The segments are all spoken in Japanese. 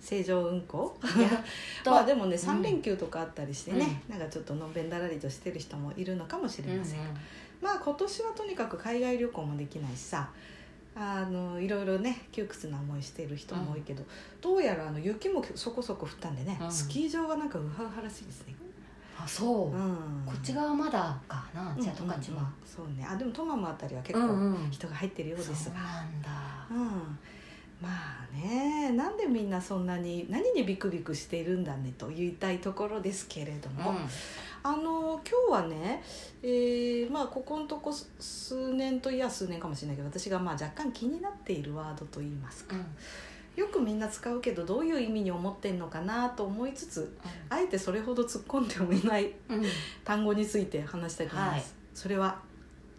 正常運行？まあでもねうん。三連休とかあったりしてね、なんかちょっとのんべんだらりとしてる人もいるのかもしれません。まあ今年はとにかく海外旅行もできないしさ。あのいろいろね窮屈な思いしている人も多いけど、どうやらあの雪もそこそこ降ったんでね、うん。スキー場がなんかウハウハらしいですね。あそう、うん、こっち側まだかなじゃあ十勝は、そうね。あでもトマムあたりは結構うんうん。人が入ってるようですが、そうなんだ。うん、まあねなんでみんなそんなに何にビクビクしているんだねと言いたいところですけれども、あの今日はね、えーまあ、ここのとこ数年といや数年かもしれないけど私がまあ若干気になっているワードといいますか、よくみんな使うけどどういう意味に思ってんのかなと思いつつあえてそれほど突っ込んでもいないうんうん。単語について話したいと思います、はい。それは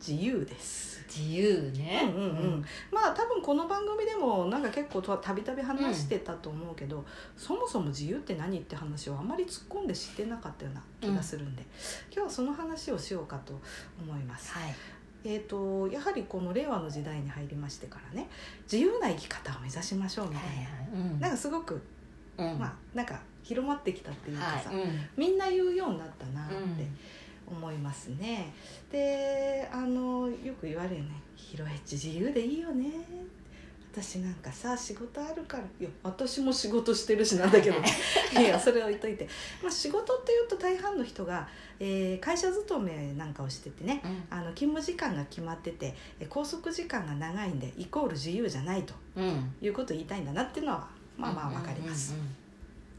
自由です。自由ね。うんうんうん、まあ多分この番組でもなんか結構とたびたび話してたと思うけど、そもそも自由って何って話をあまり突っ込んで知ってなかったような気がするんで、今日はその話をしようかと思います。はい。えー、とやはりこの令和の時代に入りましてからね自由な生き方を目指しましょうみたいな、うん。なんかすごく、うん。まあなんか広まってきたっていうかさ、はい。うん。みんな言うようになったなってうん思いますね。であのよく言われるよね「ヒロエッチ自由でいいよね」私なんかさ仕事あるからいや私も仕事してるしなんだけど。いやそれは置いといて、まあ、仕事っていうと大半の人が、えー会社勤めなんかをしててねあの勤務時間が決まっててえー拘束時間が長いんでイコール自由じゃないと。うん。うんいうことを言いたいんだなっていうのはまあまあわかります。うんうんうん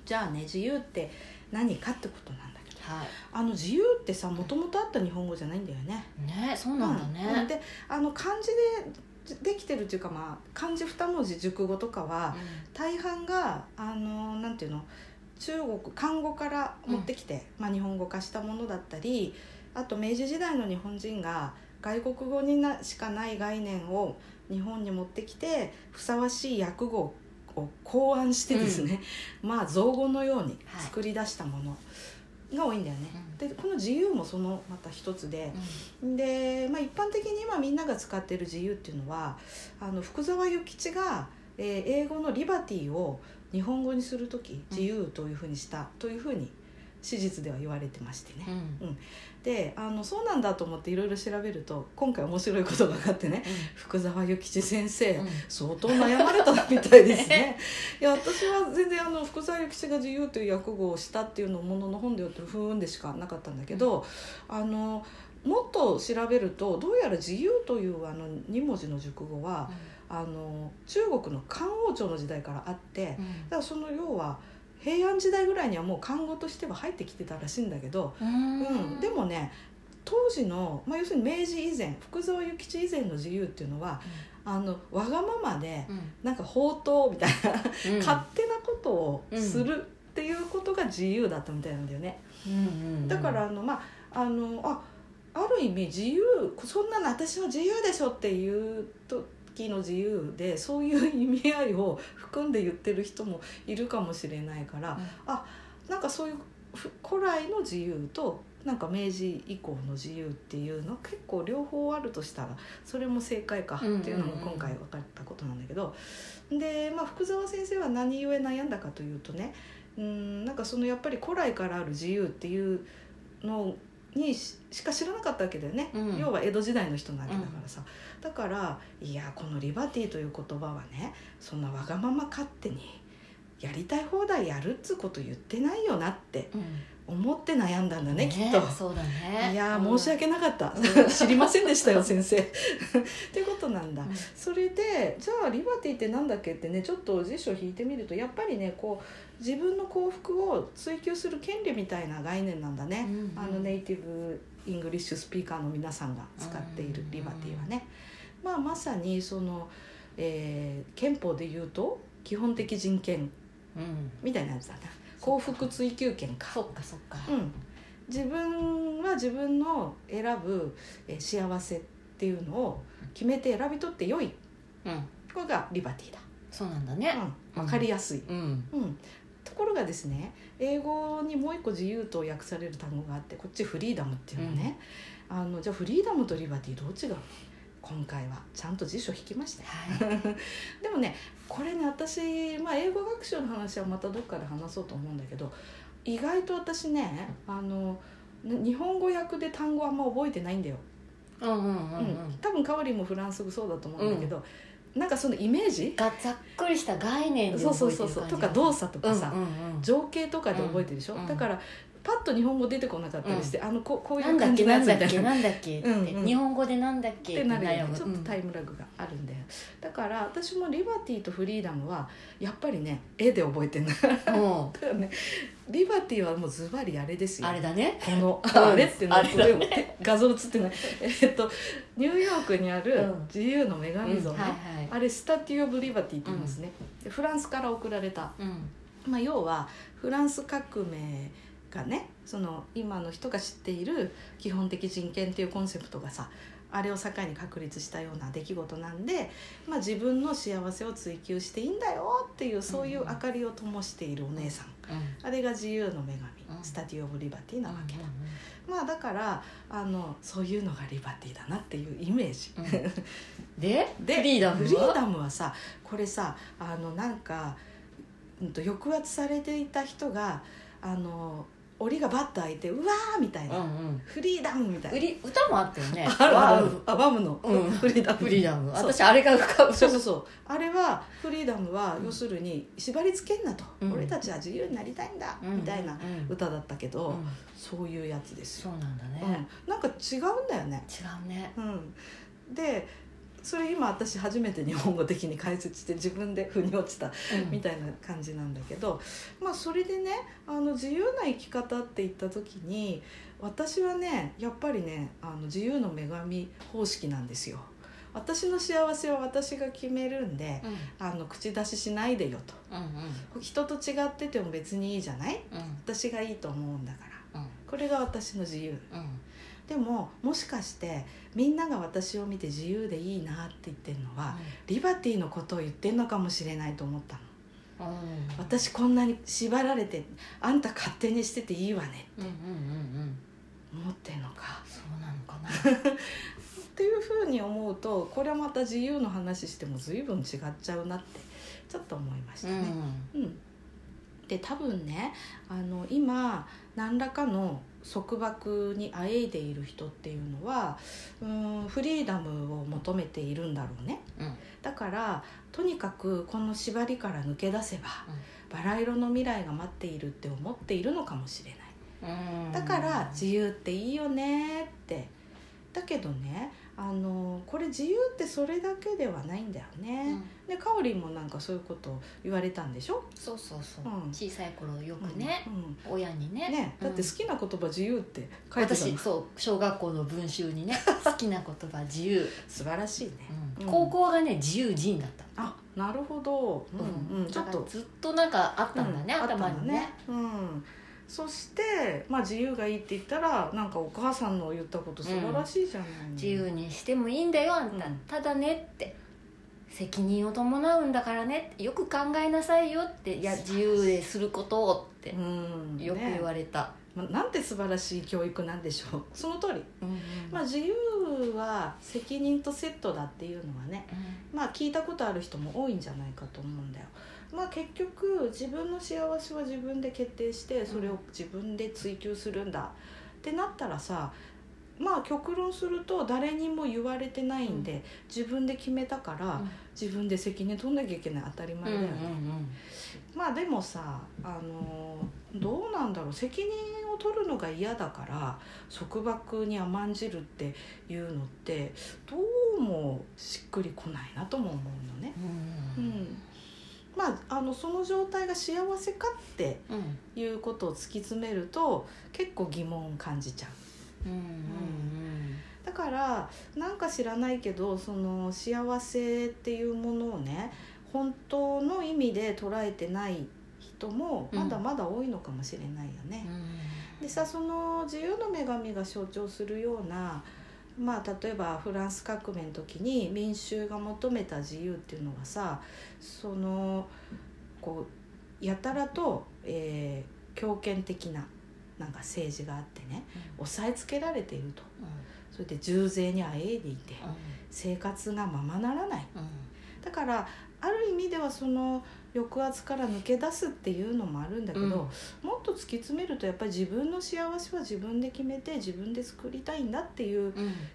じゃあね自由って何かってことなんはあの自由ってさもともとあった日本語じゃないんだよね。いねそうなんだうん。ねであの漢字でできてるっていうか、まあ、漢字二文字熟語とかは大半があのなんていうの中国漢語から持ってきて、まあ、日本語化したものだったりあと明治時代の日本人が外国語になしかない概念を日本に持ってきてふさわしい訳語を考案してですね、まあ造語のように作り出したものが多いんだよね。でこの自由もそのまた一つで、で、まあ、一般的に今みんなが使っている自由っていうのはあの福沢諭吉が、えー英語の「リバティ」を日本語にする時自由というふうにしたというふうに史実では言われてましてね。うんであのそうなんだと思っていろいろ調べると今回面白いことが分かってね福沢諭吉先生、うん。相当悩まれたみたいですね。いや私は全然あの福沢諭吉が自由という訳語をしたっていうのをものの本で読ってふーんでしかなかったんだけど、あのもっと調べるとどうやら自由というあの2文字の熟語はあの中国の漢王朝の時代からあってだからその要は平安時代ぐらいにはもう漢語としては入ってきてたらしいんだけど、うんうん、でもね当時の、まあ、要するに明治以前福沢諭吉以前の自由っていうのはあのわがままでうん。なんか放蕩みたいな、うん。勝手なことをするっていうことが自由だったみたいなんだよね。うん。うん。だからあのまああのあある意味自由そんなの私は自由でしょっていう時の自由でそういう意味合いを含んで言ってる人もいるかもしれないから、あなんかそういうふ古来の自由となんか明治以降の自由っていうの結構両方あるとしたらそれも正解かっていうのも今回分かったことなんだけど、で、まあ、福沢先生は何故悩んだかというとねうんなんかそのやっぱり古来からある自由っていうのにししか知らなかったわけだよね、うん。要は江戸時代の人なわけだからさ、だからいやこのリバティという言葉はねそんなわがまま勝手にやりたい放題やるっつうこと言ってないよなってうん思って悩んだんだねきっと。そうだね。いやーうん。申し訳なかった、知りませんでしたよ先生。っていうことなんだ、うん。それでじゃあ liberty ってなんだっけってねちょっと辞書を引いてみるとやっぱりねこう自分の幸福を追求する権利みたいな概念なんだね、うんうん。あの native English speaker の皆さんが使っている liberty はね、まあまさにその、えー憲法で言うと基本的人権うん。みたいなやつだな幸福追求権か。そっかそっか。うん、自分は自分の選ぶえー幸せっていうのを決めて選び取って良い。うん。これがリバティだ、そうなんだね。うん、分かりやすい、うん。うん、ところがですね英語にもう一個自由と訳される単語があってこっちフリーダムっていうのね、あのじゃあフリーダムとリバティどう違うの今回はちゃんと辞書引きましたよ。はい。でもねこれね私、まあ、英語学習の話はまたどっかで話そうと思うんだけど意外と私ねあの日本語訳で単語あんま覚えてないんだよ、うんうんうんうん。うん。多分カオリンもフランス語そうだと思うんだけど、なんかそのイメージ？がざっくりした概念でそうそう覚えてる感じそうそうとか動作とかさ、うんうんうん情景とかで覚えてるでしょ、うん。だからパッと日本語出てこなかったりして、あのここういなんだっう感じのけなんだっやつみたいな。けなんだっけって、うんうん。日本語でなんだっけってなるよね。ちょっとタイムラグがあるんだよ。だから私もリバティとフリーダムはやっぱりね絵で覚えてんだうん。も だからねリバティはもうズバリあれですうよ。あれだね。このうん。あれっての。あれだね。これ画像映ってない。えっとニューヨークにあるうん。自由の女神像ね、あれスタティ・オブ・リバティって言いますね、でフランスから送られた、うん。まあ、要はフランス革命がねその今の人が知っている基本的人権っていうコンセプトがさあれを境に確立したような出来事なんで、まあ、自分の幸せを追求していいんだよっていうそういう明かりを灯しているお姉さん、うん。あれが自由の女神、うん。スタディ・オブ・リバティなわけだ、うんまあだからあのそういうのがリバティだなっていうイメージ、で でフリーダムは？フリーダムはさこれさあのなんか、うん、と抑圧されていた人があの檻がバッと開いてうわーみたいな、うんうん。フリーダムみたいな。歌もあったよね。あるある。わあワムの、うん。フリーダム。フリーダム。そう。私あれが浮かぶ。そうそうそう。あれはフリーダムはうん。要するに縛り付けんなと、うん。俺たちは自由になりたいんだ、うんみたいなうん歌だったけど、うん。そういうやつですよ、そうなんだうん。ね、なんか違うんだよね。違うね。うん、でそれ今私初めて日本語的に解説して自分で腑に落ちたうん。みたいな感じなんだけど、まあそれでねあの自由な生き方って言った時に私はねやっぱりねあの自由の女神方式なんですよ。私の幸せは私が決めるんでうん。あの口出ししないでよと。うん人と違ってても別にいいじゃない？うんうん。私がいいと思うんだから。うん。これが私の自由。うんでももしかしてみんなが私を見て自由でいいなって言ってるのは、リバティのことを言ってんのかもしれないと思ったの。うん。私こんなに縛られてあんた勝手にしてていいわねうんうんうんうん。思ってんのか。そうなのかな。っていうふうに思うとこれはまた自由の話しても随分違っちゃうなってちょっと思いましたね。うん。で多分ねあの今何らかの束縛にあえいでいる人っていうのはうんフリーダムを求めているんだろうね。うん。だからとにかくこの縛りから抜け出せば、バラ色の未来が待っているって思っているのかもしれない。うん。だから自由っていいよねって。だけどねあのこれ自由ってそれだけではないんだようね、ん。でかおりんもなんかそういうことを言われたんでしょ、そうそうそう。うん。小さい頃よくねうん親にね。ねだって好きな言葉自由って書いてたの。私そう小学校の文集にね 好きな言葉自由、素晴らしいね、高校がね自由人だったあなるほど。うんうん。ちょっとずっとなんかあったんだね、うん頭にねあったんだうんそして、まあ、自由がいいって言ったらなんかお母さんの言ったこと素晴らしいじゃない。の、自由にしてもいいんだよあんた、うん。ただねって。責任を伴うんだからねよく考えなさいよって。いや自由ですることをってうん。よくね言われた、まあ、なんて素晴らしい教育なんでしょう。その通り、まあ、自由は責任とセットだっていうのはねまあ聞いたことある人も多いんじゃないかと思うんだよまあ結局自分の幸せは自分で決定してそれを自分で追求するんだ。ってなったらさまあ極論すると誰にも言われてないんで、自分で決めたから、自分で責任取んなきゃいけない。当たり前だよね、まあでもさあのどうなんだろう。責任を取るのが嫌だから束縛に甘んじるっていうのってどうもしっくりこないなとも思うのね。うんまあ、あのその状態が幸せかってうんうんいうことを突き詰めると結構疑問を感じちゃう。うん。うんだからなんか知らないけどその幸せっていうものをね本当の意味で捉えてない人もまだまだ多いのかもしれないよね。でさその自由の女神が象徴するようなまあ例えばフランス革命の時に民衆が求めた自由っていうのがさそのこうやたらと、えー、強権的ななんか政治があってね、うん、押さえつけられていると、うん、それで重税にあえいでいて、うん、生活がままならない、だからある意味ではその抑圧から抜け出すっていうのもあるんだけど、うん、もっと突き詰めるとやっぱり自分の幸せは自分で決めて自分で作りたいんだっていう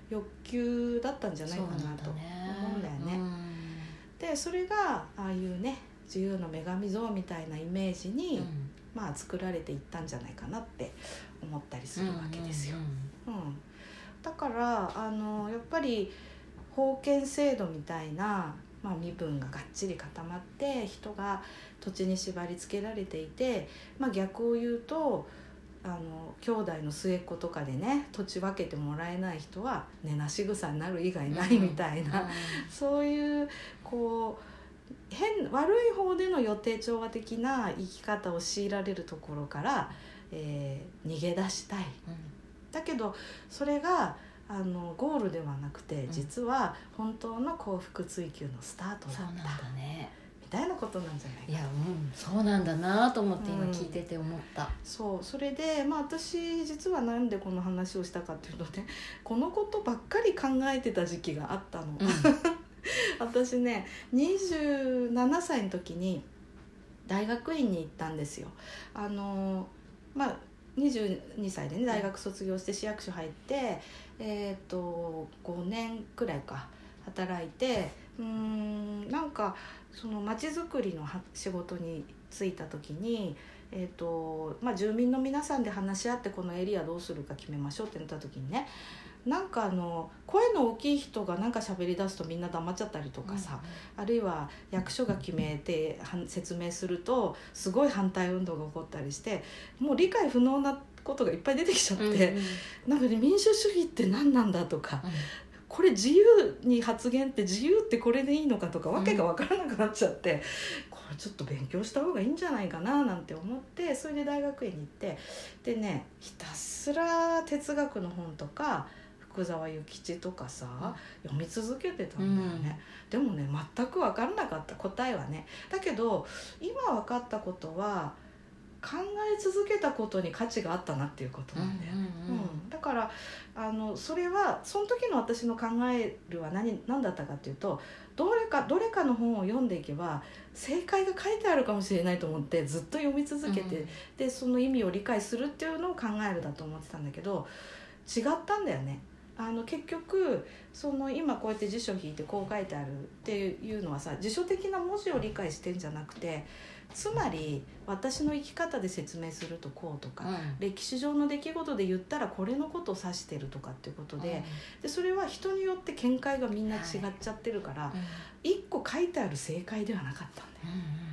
欲求だったんじゃないかなと思うんだよね。でそれがああいうね自由の女神像みたいなイメージに、うん、まあ作られていったんじゃないかなって思ったりするわけですよ。うん、だからあのやっぱり封建制度みたいなまあ、身分ががっちり固まって人が土地に縛り付けられていて、まあ、逆を言うとあの兄弟の末っ子とかでね土地分けてもらえない人は根なし草になる以外ないみたいな、うんうん、そういうこう変悪い方での予定調和的な生き方を強いられるところから、えー、逃げ出したい。うん、だけどそれがあのゴールではなくて、実は本当の幸福追求のスタートだった。そうなんだね。みたいなことなんじゃないかいやうんそうなんだなと思って今聞いてて思った、うん、そうそれでまあ私実はなんでこの話をしたかっていうとね このことばっかり考えてた時期があったの、うん、私ね27歳の時に大学院に行ったんですよ。あのまあ22歳でね大学卒業して市役所入ってえっ、ー、と5年くらいか働いてうんなんかその町づくりの仕事に就いた時に、えーとまあ、住民の皆さんで話し合ってこのエリアどうするか決めましょうってなった時にねなんかあの声の大きい人がなんか喋り出すとみんな黙っちゃったりとかさ、うん、あるいは役所が決めて説明するとすごい反対運動が起こったりしてもう理解不能なことがいっぱい出てきちゃって、うんうん、なんかね民主主義って何なんだとか、うん、これ自由に発言って自由ってこれでいいのかとかわけが分からなくなっちゃって、うん、これちょっと勉強した方がいいんじゃないかななんて思ってそれで大学院に行ってでねひたすら哲学の本とか福沢諭吉とかさ、読み続けてたんだよね、うん、でもね全く分からなかった答えはね。だけど今分かったことは考え続けたことに価値があったなっていうことなんだよね、うん、うん。うん、だからあのそれはその時の私の考えるは何何だったかっていうとどれかどれかの本を読んでいけば正解が書いてあるかもしれないと思ってずっと読み続けて、うん、でその意味を理解するっていうのを考えるだと思ってたんだけど違ったんだよね。あの結局その今こうやって辞書引いてこう書いてあるっていうのはさ辞書的な文字を理解してんじゃなくてつまり私の生き方で説明するとこうとか、うん、歴史上の出来事で言ったらこれのことを指してるとかっていうことでうん、でそれは人によって見解がみんな違っちゃってるから、はい、1個書いてある正解ではなかったんだよ。うん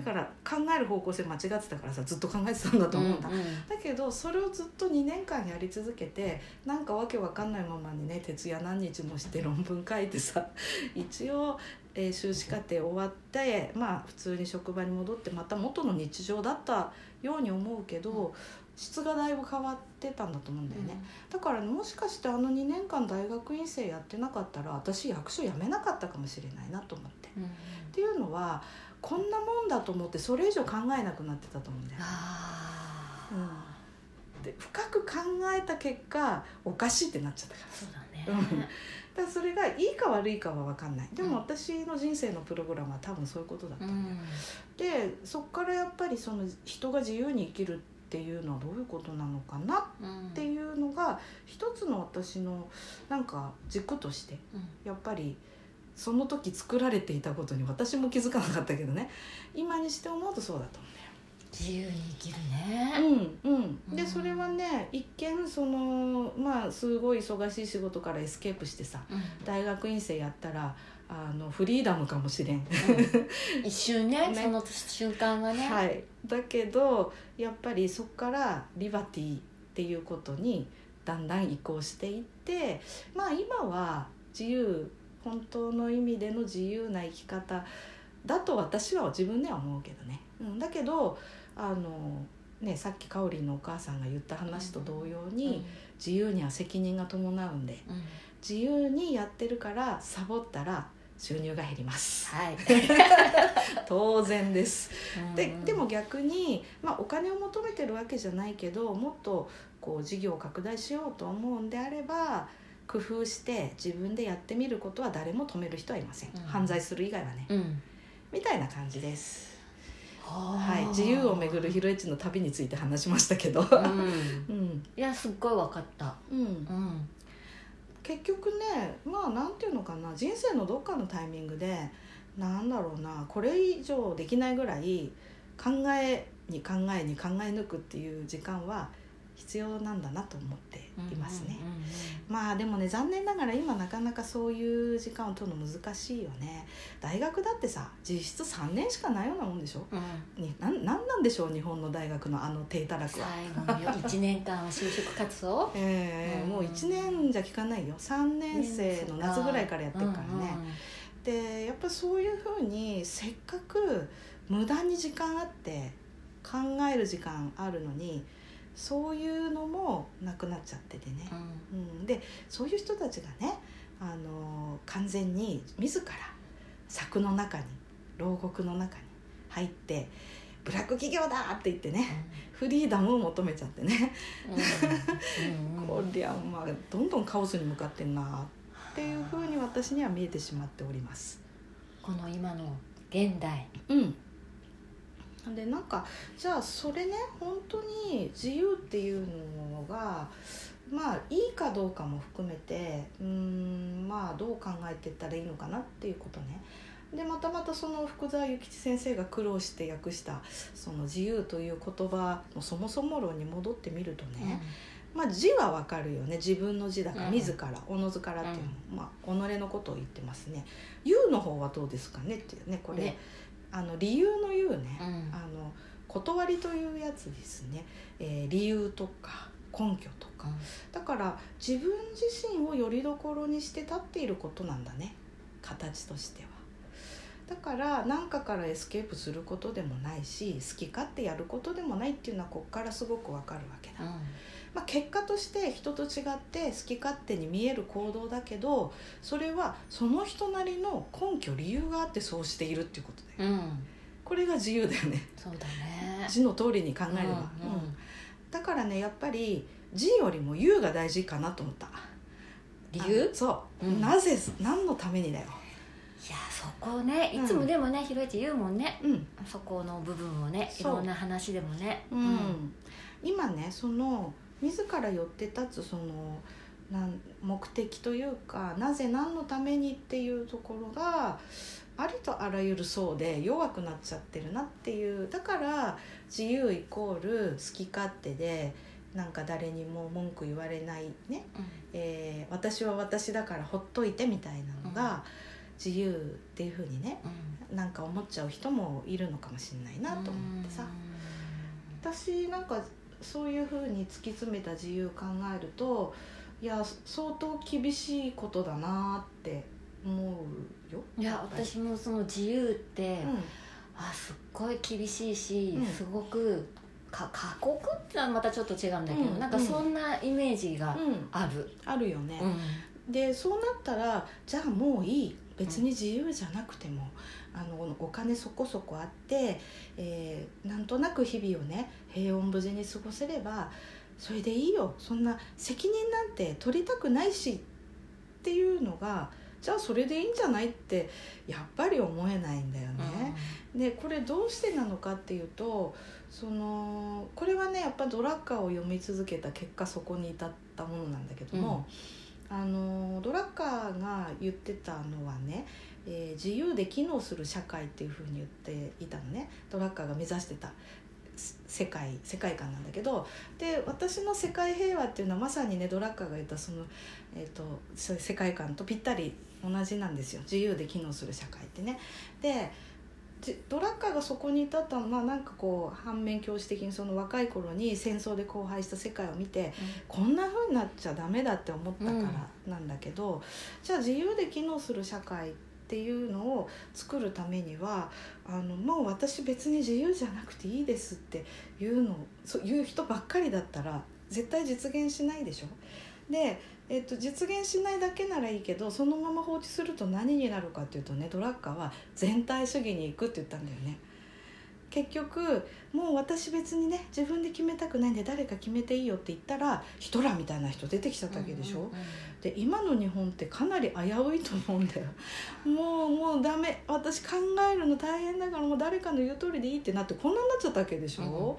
だから考える方向性間違ってたからさずっと考えてたんだと思うんだ、うんうん、だけどそれをずっと2年間やり続けてなんかわけわかんないままにね徹夜何日もして論文書いてさ 一応、えー、修士課程終わってまあ普通に職場に戻ってまた元の日常だったように思うけど、質がだいぶ変わってたんだと思うんだよね、うん、だから、ね、もしかしてあの2年間大学院生やってなかったら私役所辞めなかったかもしれないなと思って。うん、っていうのはこんなもんだと思ってそれ以上考えなくなってたと思うんだよ。うん、で深く考えた結果おかしいってなっちゃったから。そうだね、だそれがいいか悪いかは分かんない。でも私の人生のプログラムは多分そういうことだったんだよ、うん、でそっからやっぱりその人が自由に生きるっていうのはどういうことなのかなっていうのが一つの私のなんか軸としてやっぱりその時作られていたことに私も気づかなかったけどね。今にして思うとそうだと思うんだよ。自由に生きるね。うんうん。で、それはね一見そのまあすごい忙しい仕事からエスケープしてさ、うん、大学院生やったらあの freedom かもしれん、うん、一瞬ね ね、その瞬間がね。はい。だけどやっぱりそこから liberty っていうことにだんだん移行していってまあ今は自由本当の意味での自由な生き方だと私は自分では思うけどね、うん、だけどあの、ね、さっきかおりんのお母さんが言った話と同様に、自由には責任が伴うんで自由にやってるからサボったら収入が減ります。はい。当然です。でうん。でも逆に、まあ、お金を求めてるわけじゃないけどもっとこう事業を拡大しようと思うんであれば工夫して自分でやってみることは誰も止める人はいません、うん。犯罪する以外はね。うん。みたいな感じです、ははい、自由をめぐるヒロエッチの旅について話しましたけど。うん。うん、いやすっごい分かった。うん、うん。結局ねまあなんていうのかな。人生のどっかのタイミングでなんだろうな。これ以上できないぐらい考えに考えに考え抜くっていう時間は必要なんだなと思っていますね。うんうんうんまあでもね残念ながら今なかなかそういう時間を取るの難しいよね。大学だってさ実質3年しかないようなもんでしょ？うん。になんなんなんでしょう日本の大学のあの低たらくは。最後の1 年間は就職活動？ええうん。もう1年じゃ聞かないよ。3年生の夏ぐらいからやってるからね、でやっぱそういうふうにせっかく無駄に時間あって考える時間あるのにそういうのもなくなっちゃっててね、うん、でそういう人たちがねあの完全に自ら柵の中に牢獄の中に入ってブラック企業だって言ってねフリーダムを求めちゃってね、うん。うん。こりゃまあどんどんカオスに向かってんなっていうふうに私には見えてしまっております。この今の現代。うんでなんかじゃあそれね本当に自由っていうのがまあいいかどうかも含めてうーんまあどう考えていったらいいのかなっていうことね。でまたまたその福沢諭吉先生が苦労して訳したその自由という言葉のそもそも論に戻ってみるとね、まあ字はわかるよね。自分の字だからうん。自らおのずからっていうの、まあ己のことを言ってますね「由」の方はどうですかねっていうねこれ。ねあの理由の由ね、うん。あの理というやつですね、えー理由とか根拠とか。だから自分自身をよりどころにして立っていることなんだね。形としては。だから何かからエスケープすることでもないし好き勝手やることでもないっていうのはここからすごくわかるわけだ、うんまあ、結果として人と違って好き勝手に見える行動だけどそれはその人なりの根拠理由があってそうしているっていうことだよ。うん。これが自由だよね。そうだね。字の通りに考えれば、うんうん。うん。だからねやっぱり字よりも言うが大事かなと思った。理由？あそう、うん。なぜ何のためにだよ。いやそこね。いつもでもねひろいち言うもんね。うん。そこの部分をねいろんな話でもね。うん、今ねその自ら寄って立つそのなん目的というかなぜ何のためにっていうところがありとあらゆる層で弱くなっちゃってるなっていうだから自由イコール好き勝手でなんか誰にも文句言われないね、うん。えー私は私だからほっといてみたいなのが自由っていうふうにねうん。なんか思っちゃう人もいるのかもしれないなと思ってさ。私なんかそういうふうに突き詰めた自由考えるといや相当厳しいことだなって思うよ。いや私もその自由って、うあすっごい厳しいし、うん。すごくか過酷ってのはまたちょっと違うんだけど、うん。なんかそんなイメージがん、うん、ある、あるよね、うん。でそうなったらじゃあもういい。別に自由じゃなくても、あのお金そこそこあって、えーなんとなく日々をね平穏無事に過ごせればそれでいいよ。そんな責任なんて取りたくないしっていうのがじゃあそれでいいんじゃないってやっぱり思えないんだよね。でこれどうしてなのかっていうとそのこれはねやっぱドラッカーを読み続けた結果そこに至ったものなんだけども、あのドラッカーが言ってたのはね、えー自由で機能する社会っていうふうに言っていたのね。ドラッカーが目指してた。せ世界世界観なんだけど。で私の世界平和っていうのはまさにねドラッカーが言ったその、えー、と世界観とぴったり同じなんですよ。自由で機能する社会ってね。でじドラッカーがそこに至ったのはなんかこう反面教師的にその若い頃に戦争で荒廃した世界を見てこんな風になっちゃダメだって思ったからなんだけど、じゃあ自由で機能する社会っっていうのを作るためにはあのもう私別に自由じゃなくていいですっていうのそういう人ばっかりだったら絶対実現しないでしょ。で、えっと、実現しないだけならいいけどそのまま放置すると何になるかっていうとねドラッカーは全体主義に行くって言ったんだよね。結局もう私別にね自分で決めたくないんで誰か決めていいよって言ったらヒトラーみたいな人出てきちゃったわけでしょ、うんうんうんで今の日本ってかなり危ういと思うんだよ。もうもうダメ。私考えるの大変だからもう誰かの言う通りでいいってなってこんなになっちゃったわけでしょ、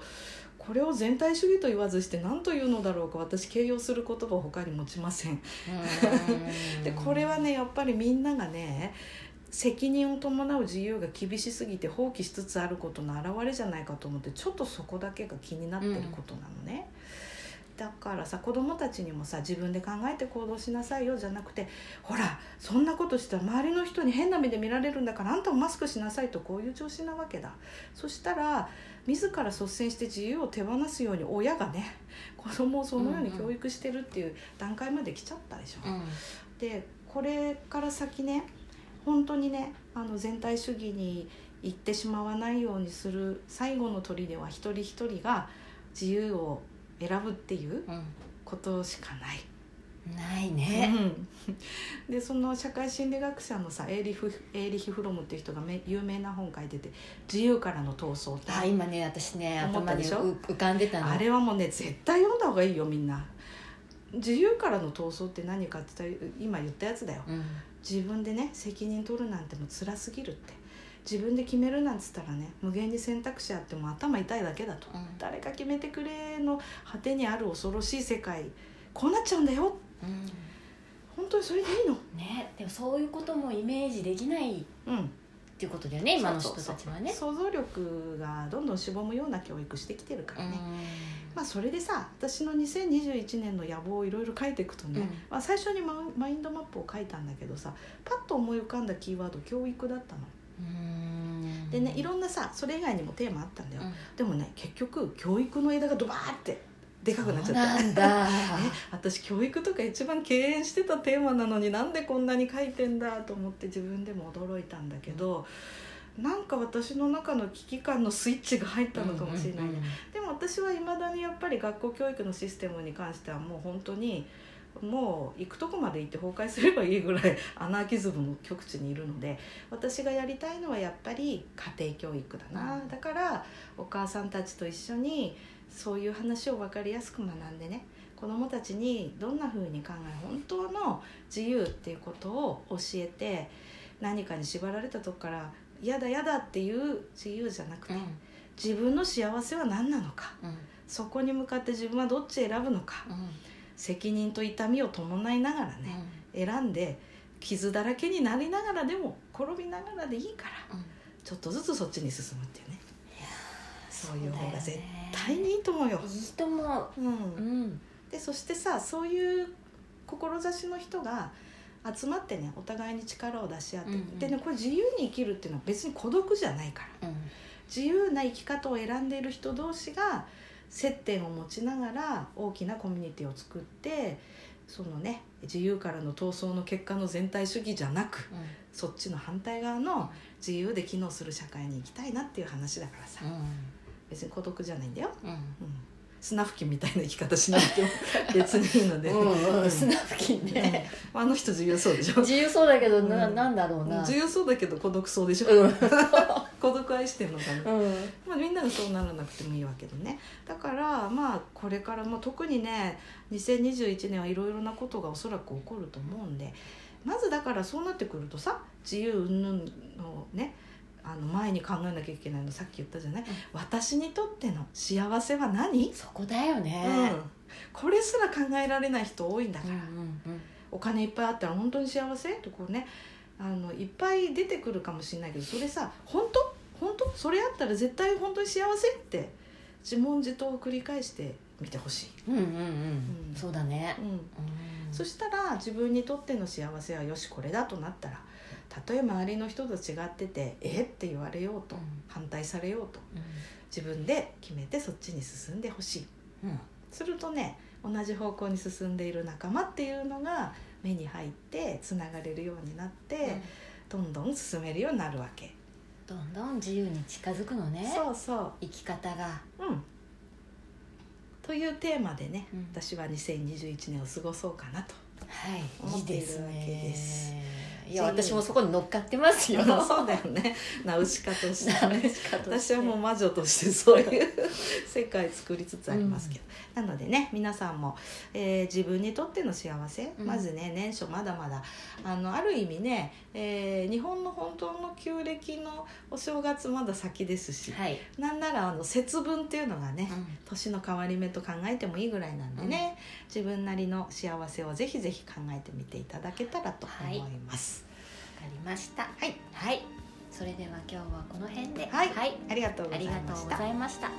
これを全体主義と言わずして何というのだろうか私形容する言葉を他に持ちませんうん。でこれはねやっぱりみんながね責任を伴う自由が厳しすぎて放棄しつつあることの表れじゃないかと思ってちょっとそこだけが気になってることなのね、だからさ子供たちにもさ自分で考えて行動しなさいよじゃなくてほらそんなことしたら周りの人に変な目で見られるんだからあんたもマスクしなさいとこういう調子なわけだ。そしたら自ら率先して自由を手放すように親がね子供をそのように教育してるっていう段階まで来ちゃったでしょ。うん。でこれから先ね本当にねあの全体主義に行ってしまわないようにする最後の砦は一人一人が自由を選ぶっていううん。ことしかない。ないね、うん。でその社会心理学者のさエーリフエーリヒ・フロムっていう人がめ有名な本書いてて「自由からの闘争」って。あ今ね私ね頭に浮かんでたの。あれはもうね絶対読んだ方がいいよみんな。自由からの闘争って何かって言ったら今言ったやつだよ。うん自分でね責任取るなんてもう辛すぎるって。自分で決めるなんつったらね無限に選択肢あっても頭痛いだけだと、うん。誰か決めてくれの果てにある恐ろしい世界こうなっちゃうんだよ。うん。本当にそれでいいの。ねでもそういうこともイメージできないっうんていうことだよね今の人たちはね。想像力がどんどんしぼむような教育してきてるからね、まあそれでさ私の2021年の野望をいろいろ書いていくとね、うん。まあ、最初にママインドマップを書いたんだけどさパッと思い浮かんだキーワード教育だったの。うん。でねいろんなさそれ以外にもテーマあったんだよ、うん。でもね結局教育の枝がドバーってでかくなっちゃった。私教育とか一番敬遠してたテーマなのになんでこんなに書いてんだと思って自分でも驚いたんだけど、なんか私の中の危機感のスイッチが入ったのかもしれないね、うんうんでも私はいまだにやっぱり学校教育のシステムに関してはもう本当にもう行くとこまで行って崩壊すればいいぐらいアナーキズムの極地にいるので私がやりたいのはやっぱり家庭教育だな、うんだからお母さんたちと一緒にそういう話を分かりやすく学んでね子どもたちにどんな風に考え本当の自由っていうことを教えて何かに縛られたとこから嫌だ嫌だっていう自由じゃなくて、うん。自分の幸せは何なのかうん。そこに向かって自分はどっち選ぶのかうん。責任と痛みを伴いながらね、選んで傷だらけになりながらでも転びながらでいいからうん。ちょっとずつそっちに進むっていうねそういう方が絶対にいいと思うよ。いいと思う。ん。ううん。でそしてさそういう志の人が集まってねお互いに力を出し合って、うんうん。でねこれ自由に生きるっていうのは別に孤独じゃないから。うん。自由な生き方を選んでいる人同士が接点を持ちながら大きなコミュニティを作ってそのね自由からの闘争の結果の全体主義じゃなくそっちの反対側の自由で機能する社会に行きたいなっていう話だからさ別に孤独じゃないんだよ、うん。うん。うん、砂吹きみたいな生き方しなくても別にいいので、うんうん。砂吹きね。うん。あの人自由そうでしょ。自由そうだけどなうん。なんだろうな。自由そうだけど孤独そうでしょ、うん。孤独愛してんのかな。うん。まあ、みんながそうならなくてもいいわけでね。だからまあこれからも特にね2021年はいろいろなことがおそらく起こると思うんで。まずだからそうなってくるとさ自由云々のねあの前に考えなきゃいけないのさっき言ったじゃない、私にとっての幸せは何、そこだよね。うん、これすら考えられない人多いんだから、うんうんお金いっぱいあったら本当に幸せ？とこうねあのいっぱい出てくるかもしれないけどそれさ本当？本当？それあったら絶対本当に幸せ？って自問自答を繰り返してみてほしい、うんうんうん。うん。そうだね。うん、うん。そしたら自分にとっての幸せはよしこれだとなったらたとえ周りの人と違ってて「えっ?」て言われようと、うん。反対されようと自分で決めてそっちに進んでほしい。うん。するとね同じ方向に進んでいる仲間っていうのが目に入ってつながれるようになって、どんどん進めるようになるわけ。どんどん自由に近づくのね。そうそ生き方が。ううん。というテーマでね、うん。私は2021年を過ごそうかなとはい思っているいいです。わけですねいや私もそこに乗っかってますよ。そうだよね。ナウシカとしてね。私はもうう魔女としてそういう世界作りつつありますけど、なのでね皆さんも、えー自分にとっての幸せ、うん。まずね年初まだまだ。あのある意味ね、えー日本の本当の旧暦のお正月まだ先ですし、はい、なんならあの節分っていうのがね、うん。年の変わり目と考えてもいいぐらいなんでね、自分なりの幸せをぜひぜひ考えてみていただけたらと思います。わかりました。はい、はい。それでは今日はこの辺で。はい。はい、ありがとうございありがとうごました。ざいました。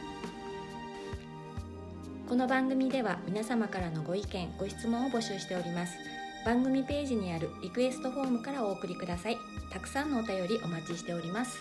この番組では皆様からのご意見ご質問を募集しております。番組ページにあるリクエストフォームからお送りください。たくさんのお便りお待ちしております